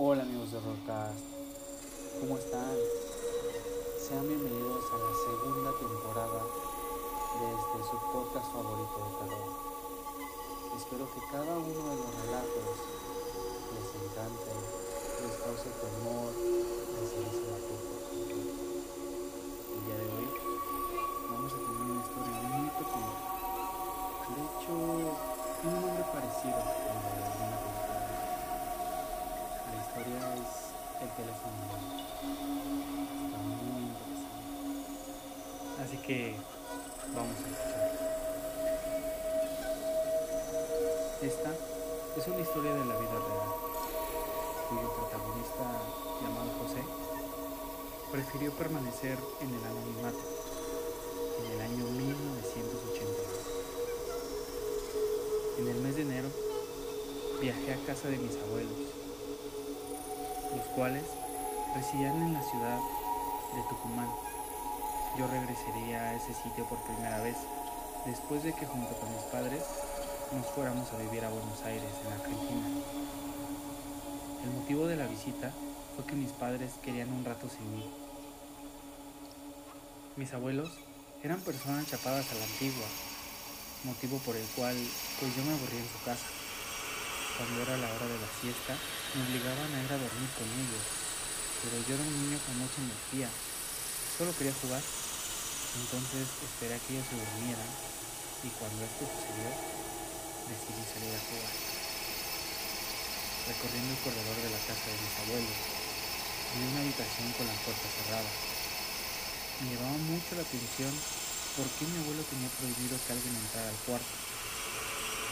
Hola amigos de Rockcast, ¿cómo están? Sean bienvenidos a la segunda temporada de este su podcast favorito de terror. Espero que cada uno de los relatos les encante, les cause temor, Así que vamos a escuchar. Esta es una historia de la vida real, cuyo protagonista, llamado José, prefirió permanecer en el anonimato en el año 1982. En el mes de enero viajé a casa de mis abuelos, los cuales residían en la ciudad de Tucumán. Yo regresaría a ese sitio por primera vez después de que junto con mis padres nos fuéramos a vivir a Buenos Aires, en Argentina. El motivo de la visita fue que mis padres querían un rato sin mí. Mis abuelos eran personas chapadas a la antigua, motivo por el cual pues yo me aburrí en su casa. Cuando era la hora de la siesta, me obligaban a ir a dormir con ellos, pero yo era un niño con mucha energía, solo quería jugar. Entonces esperé a que ellos se durmieran y cuando esto sucedió, decidí salir a jugar. Recorriendo el corredor de la casa de mis abuelos, vi una habitación con la puerta cerrada. Me llamaba mucho la atención por qué mi abuelo tenía prohibido que alguien entrara al cuarto.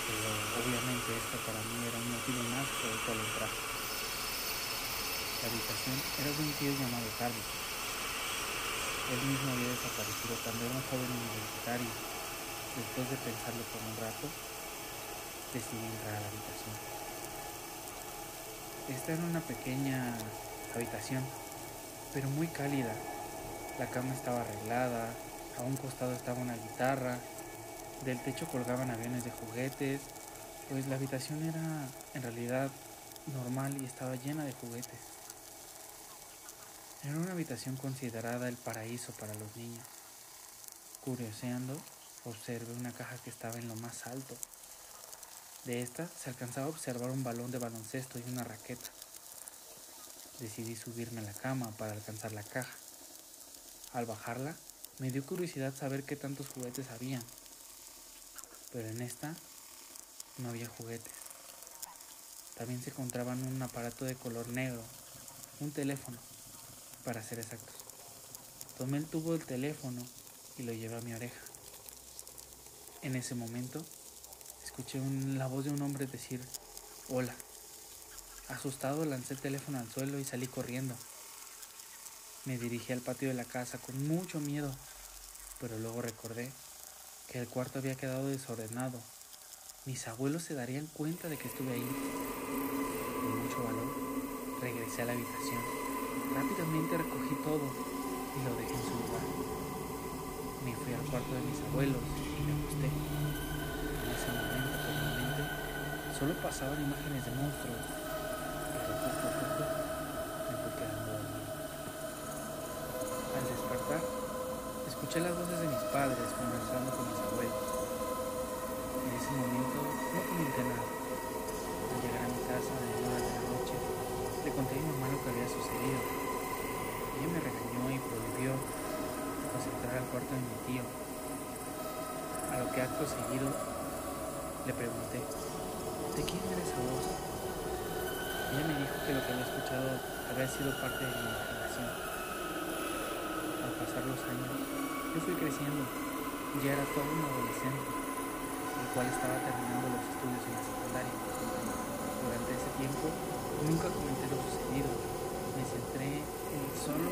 Pero obviamente esto para mí era un motivo más por el cual entrar. La habitación era de un tío llamado Carlos. Él mismo había desaparecido cuando era un joven universitario. Después de pensarlo por un rato, decidí entrar a la habitación. Esta era una pequeña habitación, pero muy cálida. La cama estaba arreglada, a un costado estaba una guitarra, del techo colgaban aviones de juguetes, pues la habitación era en realidad normal y estaba llena de juguetes. Era una habitación considerada el paraíso para los niños. Curioseando, observé una caja que estaba en lo más alto. De esta se alcanzaba a observar un balón de baloncesto y una raqueta. Decidí subirme a la cama para alcanzar la caja. Al bajarla, me dio curiosidad saber qué tantos juguetes había. Pero en esta no había juguetes. También se encontraban un aparato de color negro, un teléfono, para ser exactos. Tomé el tubo del teléfono y lo llevé a mi oreja. En ese momento escuché la voz de un hombre decir, hola. Asustado lancé el teléfono al suelo y salí corriendo. Me dirigí al patio de la casa con mucho miedo, pero luego recordé que el cuarto había quedado desordenado. Mis abuelos se darían cuenta de que estuve ahí. Con mucho valor, regresé a la habitación. Rápidamente recogí todo y lo dejé en su lugar. Me fui al cuarto de mis abuelos y me acosté. En ese momento, por solo pasaban imágenes de monstruos, pero poco a poco me fui dormido. Al despertar, escuché las voces de mis padres conversando con mis abuelos. En ese momento conté a mi mamá lo que había sucedido. Ella me regañó y prohibió pues, entrar al cuarto de mi tío. A lo que acto seguido le pregunté, ¿de quién era esa voz? Ella me dijo que lo que había escuchado había sido parte de mi imaginación. Al pasar los años, yo fui creciendo ya era todo un adolescente, el cual estaba terminando los estudios en la secundaria. Durante ese tiempo nunca comenté lo sucedido, me centré en solo,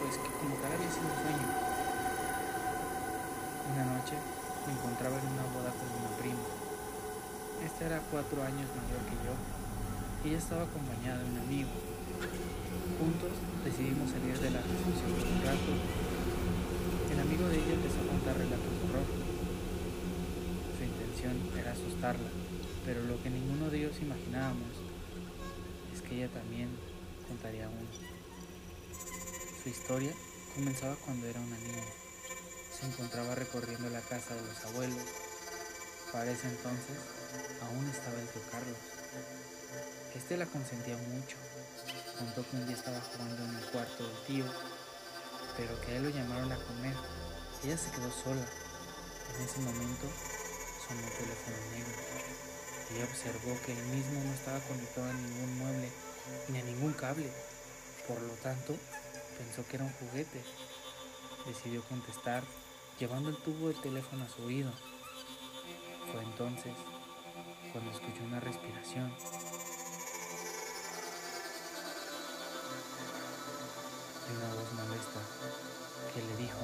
pues que como tal había sido un sueño. Una me encontraba en una boda con una prima. Esta era cuatro años mayor que yo ella estaba acompañada de un amigo. Juntos decidimos salir de la recepción por un rato. El amigo de ella empezó a contar relatos de horror. Su intención era asustarla, pero lo que ninguno de ellos imaginábamos es que ella también contaría uno. Su historia comenzaba cuando era una niña. Se encontraba recorriendo la casa de los abuelos. Para ese entonces aún estaba el tío Carlos. Este la consentía mucho. Contó que un día estaba jugando en el cuarto del tío, pero que a él lo llamaron a comer. Ella se quedó sola. En ese momento sonó el teléfono negro. Ella observó que el mismo no estaba conectado a ningún mueble ni a ningún cable. Por lo tanto, pensó que era un juguete. Decidió contestar llevando el tubo de teléfono a su oído. Fue entonces cuando escuchó una respiración. Y una voz molesta que le dijo,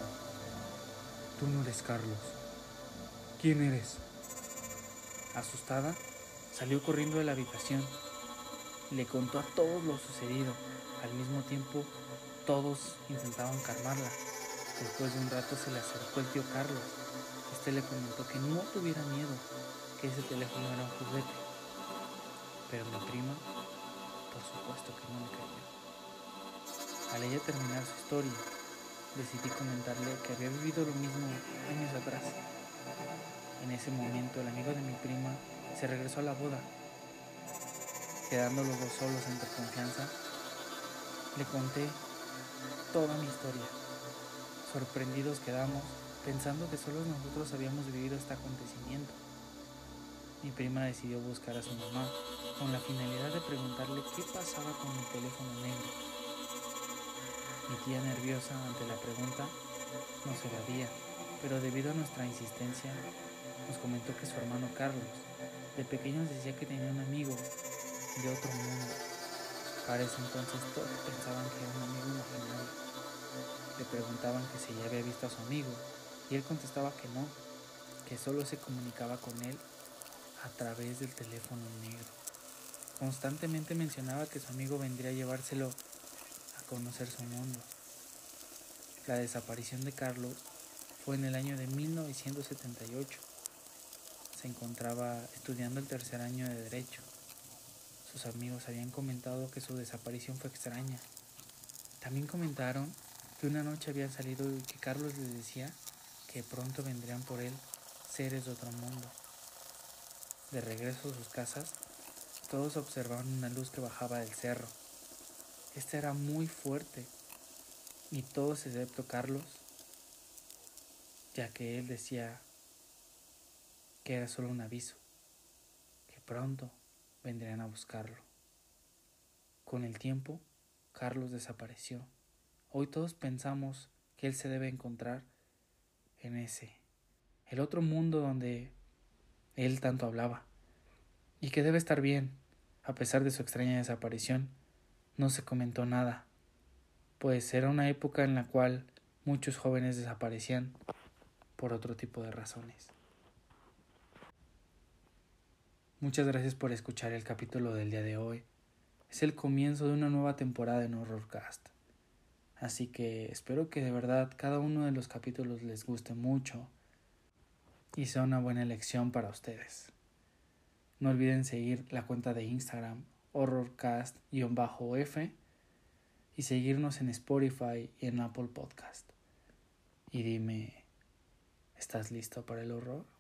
Tú no eres Carlos. ¿Quién eres? Asustada, salió corriendo de la habitación. Le contó a todos lo sucedido. Al mismo tiempo, todos intentaban calmarla. Después de un rato se le acercó el tío Carlos. Este le comentó que no tuviera miedo, que ese teléfono era un juguete. Pero mi prima, por supuesto que no le creyó. Al ella terminar su historia, decidí comentarle que había vivido lo mismo años atrás. En ese momento el amigo de mi prima se regresó a la boda. Quedando los dos solos entre confianza, le conté toda mi historia. Sorprendidos quedamos pensando que solo nosotros habíamos vivido este acontecimiento. Mi prima decidió buscar a su mamá con la finalidad de preguntarle qué pasaba con el teléfono negro. Mi tía nerviosa ante la pregunta nos evadía, pero debido a nuestra insistencia nos comentó que su hermano Carlos de pequeños decía que tenía un amigo de otro mundo. Para ese entonces todos pensaban que era un amigo imaginario. Le preguntaban que si ya había visto a su amigo y él contestaba que no, que solo se comunicaba con él a través del teléfono negro. Constantemente mencionaba que su amigo vendría a llevárselo a conocer su mundo. La desaparición de Carlos fue en el año de 1978. Se encontraba estudiando el tercer año de Derecho. Sus amigos habían comentado que su desaparición fue extraña. También comentaron que una noche habían salido y que Carlos les decía que pronto vendrían por él seres de otro mundo. De regreso a sus casas, todos observaron una luz que bajaba del cerro. Esta era muy fuerte y todos excepto Carlos, ya que él decía que era solo un aviso, que pronto vendrían a buscarlo. Con el tiempo, Carlos desapareció. Hoy todos pensamos que él se debe encontrar en ese, el otro mundo donde él tanto hablaba, y que debe estar bien, a pesar de su extraña desaparición. No se comentó nada, pues era una época en la cual muchos jóvenes desaparecían por otro tipo de razones. Muchas gracias por escuchar el capítulo del día de hoy. Es el comienzo de una nueva temporada en Horrorcast. Así que espero que de verdad cada uno de los capítulos les guste mucho y sea una buena elección para ustedes. No olviden seguir la cuenta de Instagram horrorcast-f y seguirnos en Spotify y en Apple Podcast. Y dime, ¿estás listo para el horror?